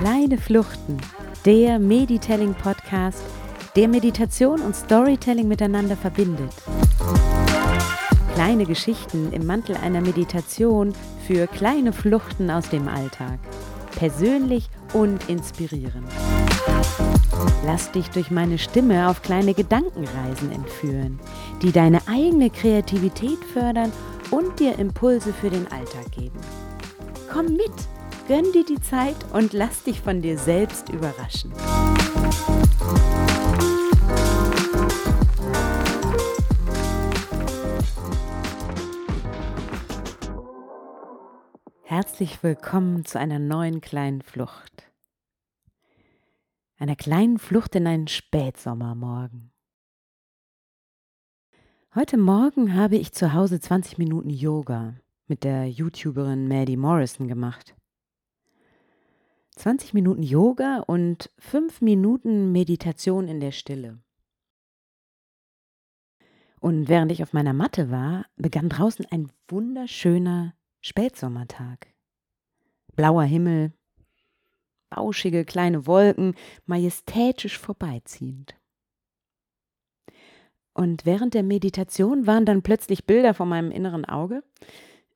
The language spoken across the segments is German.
Kleine Fluchten, der Meditelling Podcast, der Meditation und Storytelling miteinander verbindet. Kleine Geschichten im Mantel einer Meditation für kleine Fluchten aus dem Alltag. Persönlich und inspirierend. Lass dich durch meine Stimme auf kleine Gedankenreisen entführen, die deine eigene Kreativität fördern und dir Impulse für den Alltag geben. Komm mit, gönn dir die Zeit und lass dich von dir selbst überraschen. Herzlich willkommen zu einer neuen kleinen Flucht. Einer kleinen Flucht in einen Spätsommermorgen. Heute Morgen habe ich zu Hause 20 Minuten Yoga mit der YouTuberin Maddie Morrison gemacht. 20 Minuten Yoga und 5 Minuten Meditation in der Stille. Und während ich auf meiner Matte war, begann draußen ein wunderschöner Spätsommertag. Blauer Himmel, bauschige kleine Wolken, majestätisch vorbeiziehend. Und während der Meditation waren dann plötzlich Bilder vor meinem inneren Auge,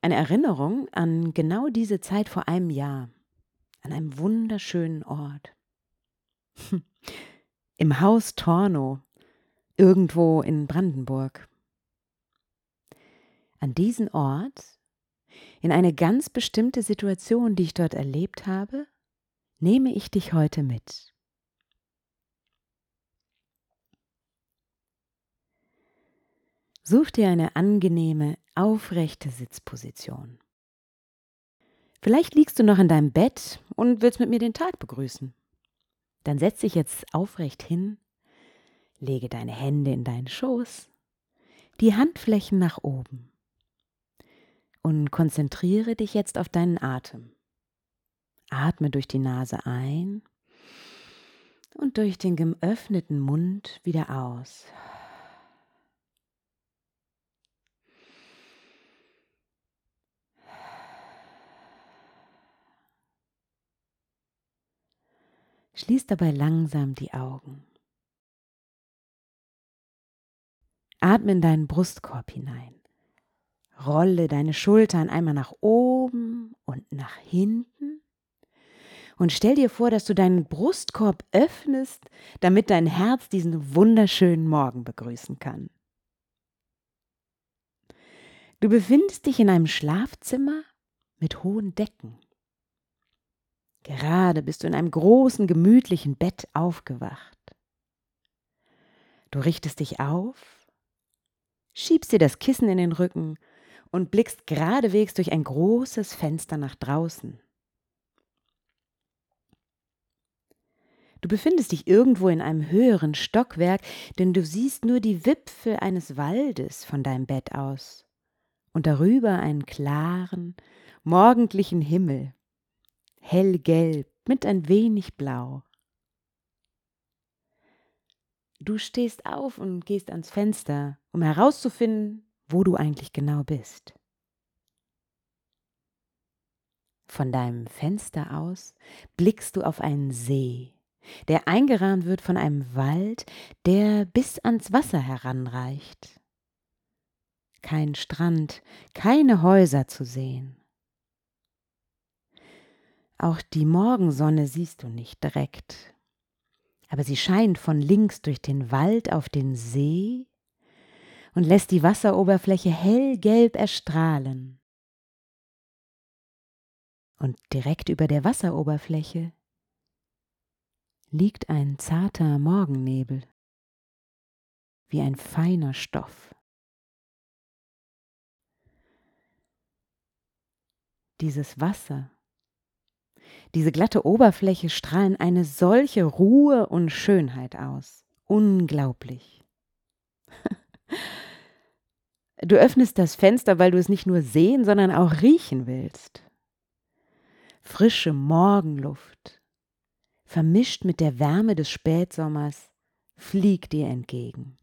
eine Erinnerung an genau diese Zeit vor einem Jahr, an einem wunderschönen Ort. Im Haus Torno, irgendwo in Brandenburg. An diesen Ort in eine ganz bestimmte Situation, die ich dort erlebt habe, nehme ich dich heute mit. Such dir eine angenehme, aufrechte Sitzposition. Vielleicht liegst du noch in deinem Bett und willst mit mir den Tag begrüßen. Dann setz dich jetzt aufrecht hin, lege deine Hände in deinen Schoß, die Handflächen nach oben und konzentriere dich jetzt auf deinen Atem. Atme durch die Nase ein und durch den geöffneten Mund wieder aus. Schließ dabei langsam die Augen. Atme in deinen Brustkorb hinein. Rolle deine Schultern einmal nach oben und nach hinten und stell dir vor, dass du deinen Brustkorb öffnest, damit dein Herz diesen wunderschönen Morgen begrüßen kann. Du befindest dich in einem Schlafzimmer mit hohen Decken. Gerade bist du in einem großen, gemütlichen Bett aufgewacht. Du richtest dich auf, schiebst dir das Kissen in den Rücken und blickst geradewegs durch ein großes Fenster nach draußen. Du befindest dich irgendwo in einem höheren Stockwerk, denn du siehst nur die Wipfel eines Waldes von deinem Bett aus und darüber einen klaren, morgendlichen Himmel, hellgelb mit ein wenig Blau. Du stehst auf und gehst ans Fenster, um herauszufinden, wo du eigentlich genau bist. Von deinem Fenster aus blickst du auf einen See, der eingerahmt wird von einem Wald, der bis ans Wasser heranreicht. Kein Strand, keine Häuser zu sehen. Auch die Morgensonne siehst du nicht direkt, aber sie scheint von links durch den Wald auf den See und lässt die Wasseroberfläche hellgelb erstrahlen. Und direkt über der Wasseroberfläche liegt ein zarter Morgennebel, wie ein feiner Stoff. Dieses Wasser, diese glatte Oberfläche strahlen eine solche Ruhe und Schönheit aus. Unglaublich. Du öffnest das Fenster, weil du es nicht nur sehen, sondern auch riechen willst. Frische Morgenluft, vermischt mit der Wärme des Spätsommers, fliegt dir entgegen.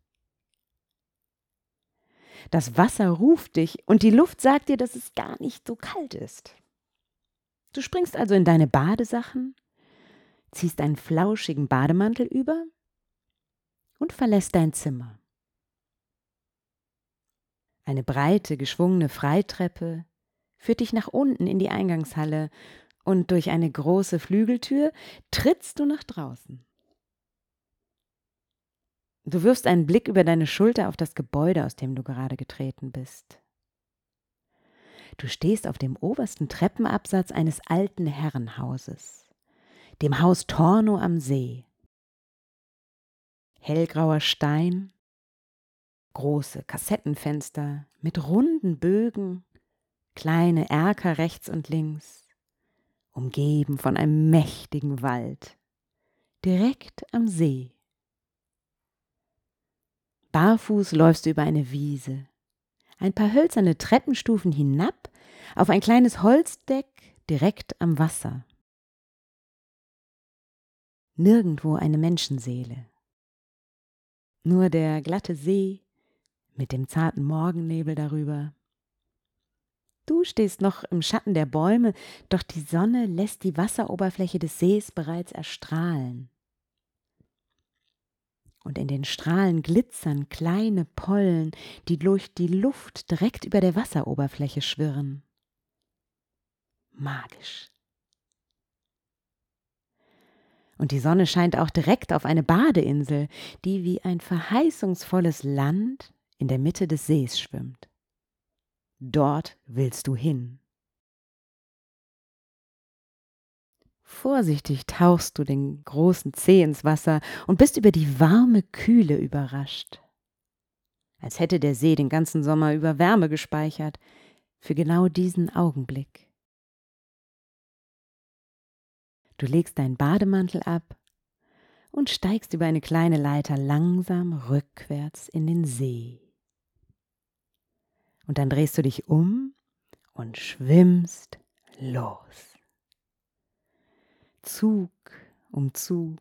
Das Wasser ruft dich und die Luft sagt dir, dass es gar nicht so kalt ist. Du springst also in deine Badesachen, ziehst einen flauschigen Bademantel über und verlässt dein Zimmer. Eine breite, geschwungene Freitreppe führt dich nach unten in die Eingangshalle und durch eine große Flügeltür trittst du nach draußen. Du wirfst einen Blick über deine Schulter auf das Gebäude, aus dem du gerade getreten bist. Du stehst auf dem obersten Treppenabsatz eines alten Herrenhauses, dem Haus Torno am See. Hellgrauer Stein, große Kassettenfenster mit runden Bögen, kleine Erker rechts und links, umgeben von einem mächtigen Wald, direkt am See. Barfuß läufst du über eine Wiese, ein paar hölzerne Treppenstufen hinab auf ein kleines Holzdeck direkt am Wasser. Nirgendwo eine Menschenseele. Nur der glatte See mit dem zarten Morgennebel darüber. Du stehst noch im Schatten der Bäume, doch die Sonne lässt die Wasseroberfläche des Sees bereits erstrahlen und in den Strahlen glitzern kleine Pollen, die durch die Luft direkt über der Wasseroberfläche schwirren. Magisch. Und die Sonne scheint auch direkt auf eine Badeinsel, die wie ein verheißungsvolles Land in der Mitte des Sees schwimmt. Dort willst du hin. Vorsichtig tauchst du den großen Zeh ins Wasser und bist über die warme Kühle überrascht. Als hätte der See den ganzen Sommer über Wärme gespeichert, für genau diesen Augenblick. Du legst deinen Bademantel ab und steigst über eine kleine Leiter langsam rückwärts in den See. Und dann drehst du dich um und schwimmst los. Zug um Zug,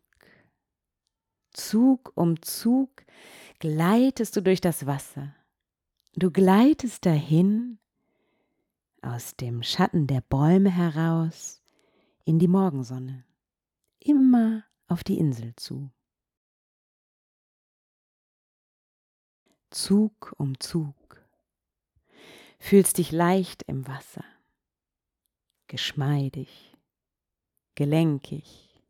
Zug um Zug gleitest du durch das Wasser. Du gleitest dahin aus dem Schatten der Bäume heraus in die Morgensonne, immer auf die Insel zu. Zug um Zug, fühlst dich leicht im Wasser, geschmeidig, gelenkig,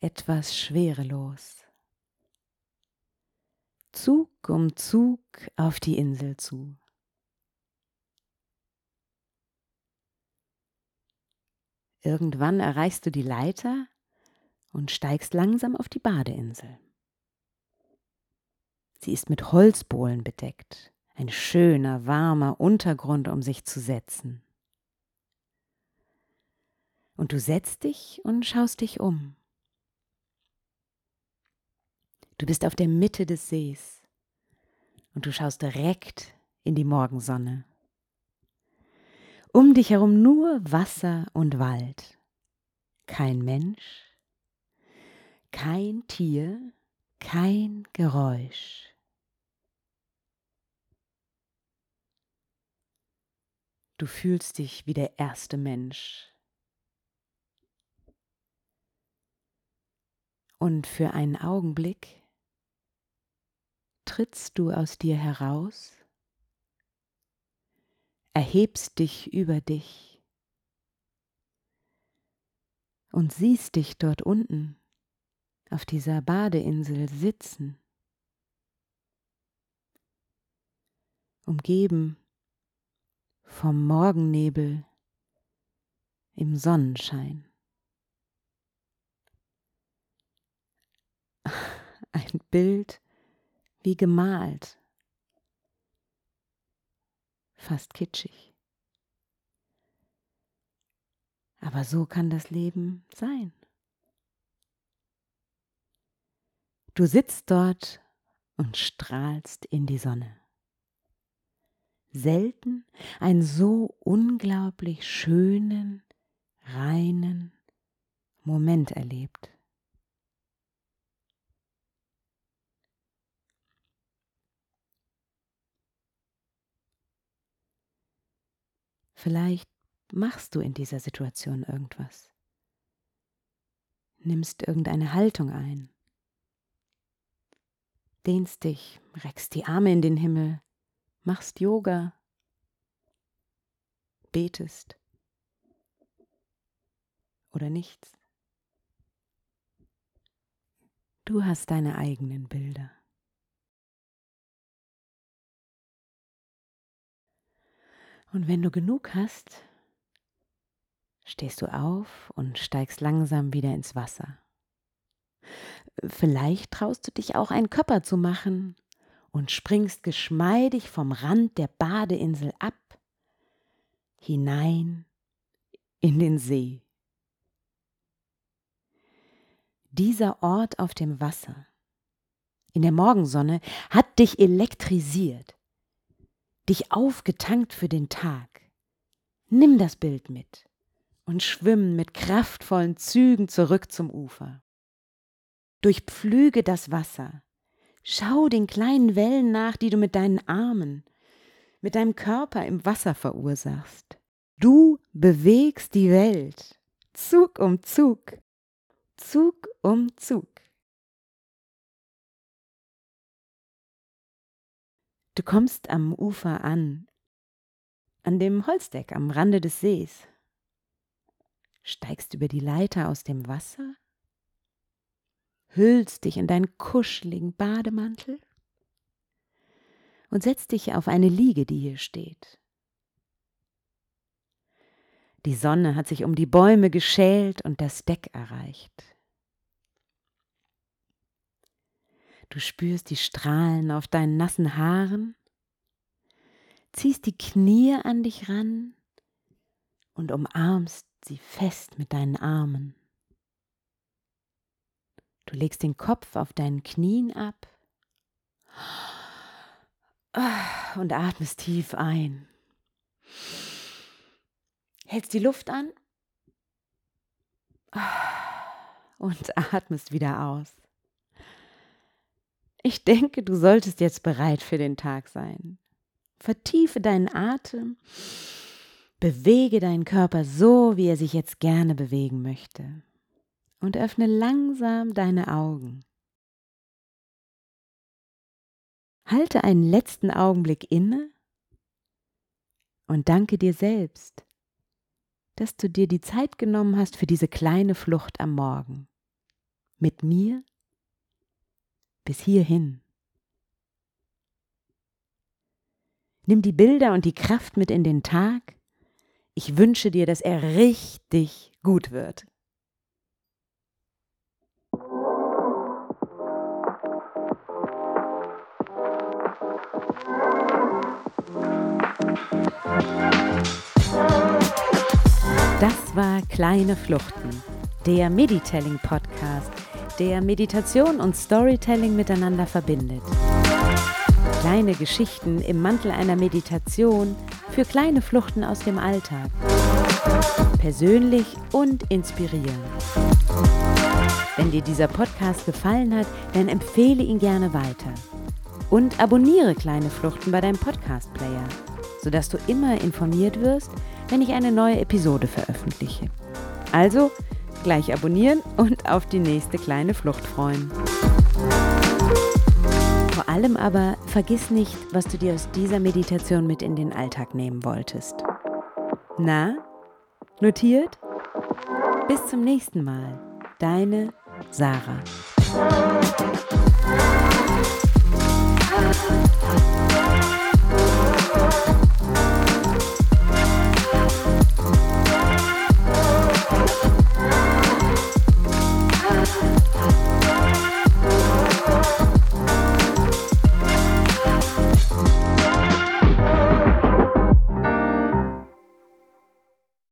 etwas schwerelos. Zug um Zug auf die Insel zu. Irgendwann erreichst du die Leiter und steigst langsam auf die Badeinsel. Sie ist mit Holzbohlen bedeckt, ein schöner, warmer Untergrund, um sich zu setzen. Und du setzt dich und schaust dich um. Du bist auf der Mitte des Sees und du schaust direkt in die Morgensonne. Um dich herum nur Wasser und Wald. Kein Mensch, kein Tier, kein Geräusch. Du fühlst dich wie der erste Mensch. Und für einen Augenblick trittst du aus dir heraus, erhebst dich über dich und siehst dich dort unten auf dieser Badeinsel sitzen, umgeben vom Morgennebel im Sonnenschein. ein Bild wie gemalt, fast kitschig. Aber so kann das Leben sein. Du sitzt dort und strahlst in die Sonne selten einen so unglaublich schönen, reinen Moment erlebt. Vielleicht machst du in dieser Situation irgendwas, nimmst irgendeine Haltung ein, dehnst dich, reckst die Arme in den Himmel, machst Yoga, betest oder nichts. Du hast deine eigenen Bilder. Und wenn du genug hast, stehst du auf und steigst langsam wieder ins Wasser. Vielleicht traust du dich auch einen Körper zu machen und springst geschmeidig vom Rand der Badeinsel ab, hinein in den See. Dieser Ort auf dem Wasser, in der Morgensonne, hat dich elektrisiert, dich aufgetankt für den Tag. Nimm das Bild mit und schwimm mit kraftvollen Zügen zurück zum Ufer. Durchpflüge das Wasser. Schau den kleinen Wellen nach, die du mit deinen Armen, mit deinem Körper im Wasser verursachst. Du bewegst die Welt, Zug um Zug, Zug um Zug. Du kommst am Ufer an, an dem Holzdeck am Rande des Sees steigst über die Leiter aus dem Wasser, hüllst dich in deinen kuscheligen Bademantel und setzt dich auf eine Liege, die hier steht. Die Sonne hat sich um die Bäume geschält und das Deck erreicht. Du spürst die Strahlen auf deinen nassen Haaren, ziehst die Knie an dich ran und umarmst sie fest mit deinen Armen. Du legst den Kopf auf deinen Knien ab und atmest tief ein. Hältst die Luft an und atmest wieder aus. Ich denke, du solltest jetzt bereit für den Tag sein. Vertiefe deinen Atem Bewege deinen Körper so, wie er sich jetzt gerne bewegen möchte. Und öffne langsam deine Augen. Halte einen letzten Augenblick inne und danke dir selbst, dass du dir die Zeit genommen hast für diese kleine Flucht am Morgen. Mit mir bis hierhin. Nimm die Bilder und die Kraft mit in den Tag ich wünsche dir, dass er richtig gut wird. Das war Kleine Fluchten, der Meditelling Podcast, der Meditation und Storytelling miteinander verbindet. Kleine Geschichten im Mantel einer Meditation für kleine Fluchten aus dem Alltag. Persönlich und inspirierend. Wenn dir dieser Podcast gefallen hat, dann empfehle ihn gerne weiter. Und abonniere kleine Fluchten bei deinem Podcast-Player, sodass du immer informiert wirst, wenn ich eine neue Episode veröffentliche. Also gleich abonnieren und auf die nächste kleine Flucht freuen. Vor allem aber vergiss nicht, was du dir aus dieser Meditation mit in den Alltag nehmen wolltest. Na, notiert? Bis zum nächsten Mal. Deine Sarah.